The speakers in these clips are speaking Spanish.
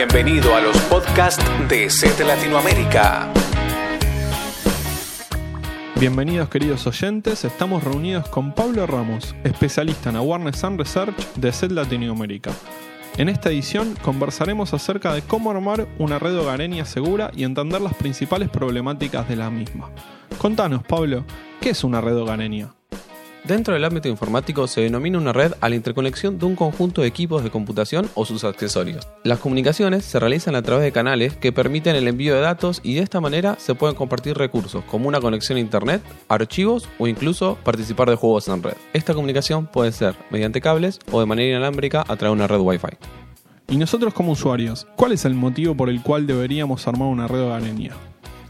Bienvenido a los podcasts de SET Latinoamérica. Bienvenidos queridos oyentes, estamos reunidos con Pablo Ramos, especialista en Awareness and Research de SET Latinoamérica. En esta edición conversaremos acerca de cómo armar una red hogareña segura y entender las principales problemáticas de la misma. Contanos, Pablo, ¿qué es una red hogareña? Dentro del ámbito informático se denomina una red a la interconexión de un conjunto de equipos de computación o sus accesorios. Las comunicaciones se realizan a través de canales que permiten el envío de datos y de esta manera se pueden compartir recursos como una conexión a internet, archivos o incluso participar de juegos en red. Esta comunicación puede ser mediante cables o de manera inalámbrica a través de una red Wi-Fi. Y nosotros como usuarios, ¿cuál es el motivo por el cual deberíamos armar una red hogareña?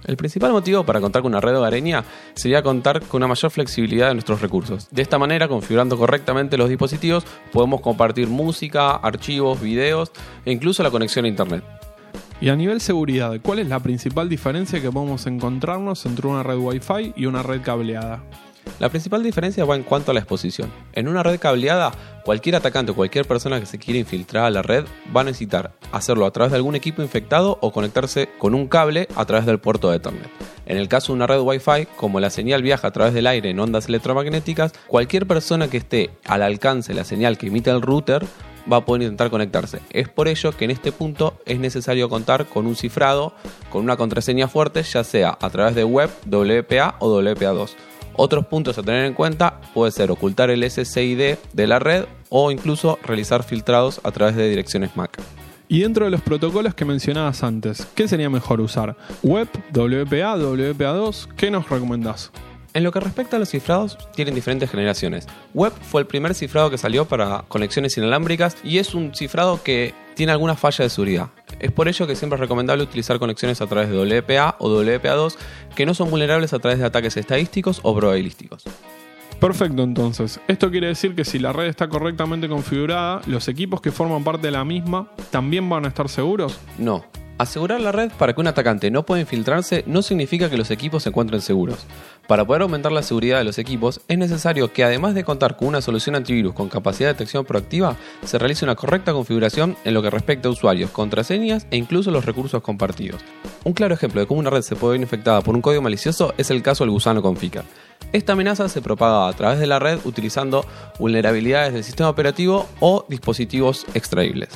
El principal motivo para contar con una red hogareña sería contar con una mayor flexibilidad de nuestros recursos. De esta manera, configurando correctamente los dispositivos, podemos compartir música, archivos, videos e incluso la conexión a Internet. Y a nivel seguridad, ¿cuál es la principal diferencia que podemos encontrarnos entre una red Wi-Fi y una red cableada? La principal diferencia va en cuanto a la exposición. En una red cableada, cualquier atacante o cualquier persona que se quiera infiltrar a la red va a necesitar hacerlo a través de algún equipo infectado o conectarse con un cable a través del puerto de Ethernet. En el caso de una red Wi-Fi, como la señal viaja a través del aire en ondas electromagnéticas, cualquier persona que esté al alcance de la señal que emite el router va a poder intentar conectarse. Es por ello que en este punto es necesario contar con un cifrado, con una contraseña fuerte, ya sea a través de web, WPA o WPA2. Otros puntos a tener en cuenta puede ser ocultar el SSID de la red o incluso realizar filtrados a través de direcciones MAC. Y dentro de los protocolos que mencionabas antes, ¿qué sería mejor usar? ¿Web, WPA, WPA2? ¿Qué nos recomendás? En lo que respecta a los cifrados, tienen diferentes generaciones. Web fue el primer cifrado que salió para conexiones inalámbricas y es un cifrado que tiene alguna falla de seguridad. Es por ello que siempre es recomendable utilizar conexiones a través de WPA o WPA2 que no son vulnerables a través de ataques estadísticos o probabilísticos. Perfecto, entonces. Esto quiere decir que si la red está correctamente configurada, los equipos que forman parte de la misma también van a estar seguros. No, Asegurar la red para que un atacante no pueda infiltrarse no significa que los equipos se encuentren seguros. Para poder aumentar la seguridad de los equipos es necesario que además de contar con una solución antivirus con capacidad de detección proactiva, se realice una correcta configuración en lo que respecta a usuarios, contraseñas e incluso los recursos compartidos. Un claro ejemplo de cómo una red se puede ver infectada por un código malicioso es el caso del gusano configure. Esta amenaza se propaga a través de la red utilizando vulnerabilidades del sistema operativo o dispositivos extraíbles.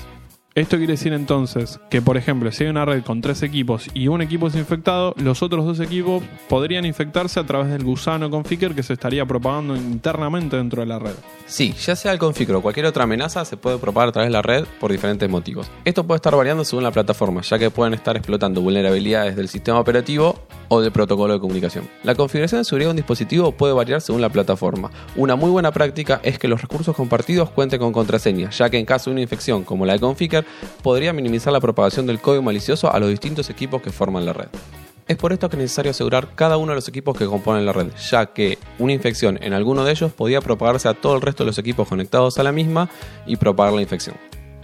Esto quiere decir entonces que, por ejemplo, si hay una red con tres equipos y un equipo es infectado, los otros dos equipos podrían infectarse a través del gusano configure que se estaría propagando internamente dentro de la red. Sí, ya sea el configure o cualquier otra amenaza se puede propagar a través de la red por diferentes motivos. Esto puede estar variando según la plataforma, ya que pueden estar explotando vulnerabilidades del sistema operativo o del protocolo de comunicación. La configuración de seguridad de un dispositivo puede variar según la plataforma. Una muy buena práctica es que los recursos compartidos cuenten con contraseña, ya que en caso de una infección como la de configure, podría minimizar la propagación del código malicioso a los distintos equipos que forman la red. Es por esto que es necesario asegurar cada uno de los equipos que componen la red, ya que una infección en alguno de ellos podría propagarse a todo el resto de los equipos conectados a la misma y propagar la infección.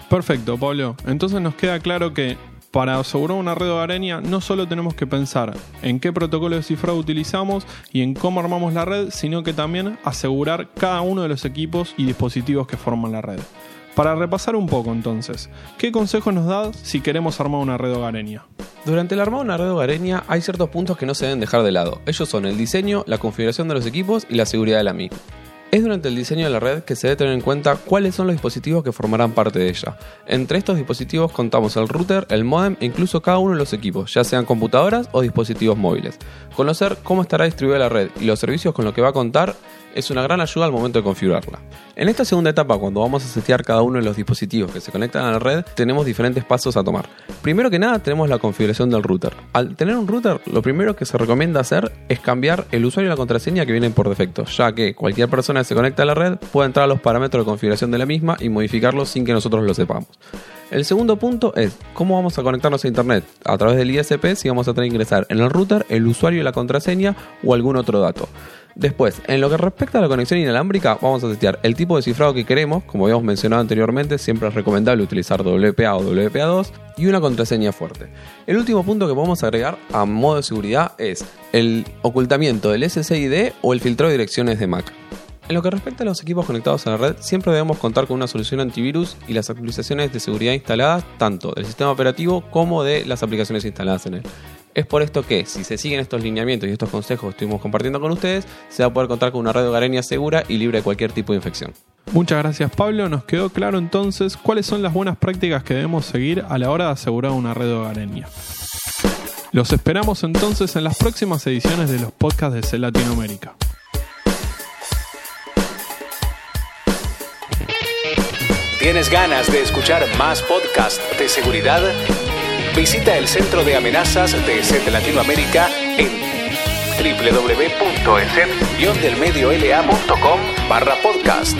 Perfecto, Pablo. Entonces nos queda claro que para asegurar una red hogareña no solo tenemos que pensar en qué protocolo de cifrado utilizamos y en cómo armamos la red, sino que también asegurar cada uno de los equipos y dispositivos que forman la red. Para repasar un poco entonces, ¿qué consejos nos da si queremos armar una red hogareña? Durante el armado de una red hogareña hay ciertos puntos que no se deben dejar de lado. Ellos son el diseño, la configuración de los equipos y la seguridad de la misma. Es durante el diseño de la red que se debe tener en cuenta cuáles son los dispositivos que formarán parte de ella. Entre estos dispositivos contamos el router, el modem e incluso cada uno de los equipos, ya sean computadoras o dispositivos móviles. Conocer cómo estará distribuida la red y los servicios con los que va a contar es una gran ayuda al momento de configurarla. En esta segunda etapa, cuando vamos a setear cada uno de los dispositivos que se conectan a la red, tenemos diferentes pasos a tomar. Primero que nada, tenemos la configuración del router. Al tener un router, lo primero que se recomienda hacer es cambiar el usuario y la contraseña que vienen por defecto, ya que cualquier persona que se conecta a la red puede entrar a los parámetros de configuración de la misma y modificarlos sin que nosotros lo sepamos. El segundo punto es cómo vamos a conectarnos a internet a través del ISP si vamos a tener que ingresar en el router el usuario y la contraseña o algún otro dato. Después, en lo que respecta a la conexión inalámbrica, vamos a setear el tipo de cifrado que queremos, como habíamos mencionado anteriormente, siempre es recomendable utilizar WPA o WPA2 y una contraseña fuerte. El último punto que podemos agregar a modo de seguridad es el ocultamiento del SSID o el filtrado de direcciones de MAC. En lo que respecta a los equipos conectados a la red, siempre debemos contar con una solución antivirus y las actualizaciones de seguridad instaladas tanto del sistema operativo como de las aplicaciones instaladas en él. Es por esto que, si se siguen estos lineamientos y estos consejos que estuvimos compartiendo con ustedes, se va a poder contar con una red hogareña segura y libre de cualquier tipo de infección. Muchas gracias Pablo, nos quedó claro entonces cuáles son las buenas prácticas que debemos seguir a la hora de asegurar una red hogareña. Los esperamos entonces en las próximas ediciones de los podcasts de C Latinoamérica. ¿Tienes ganas de escuchar más podcasts de seguridad? Visita el Centro de Amenazas de SET Latinoamérica en www.eset-delmediolacom barra podcast.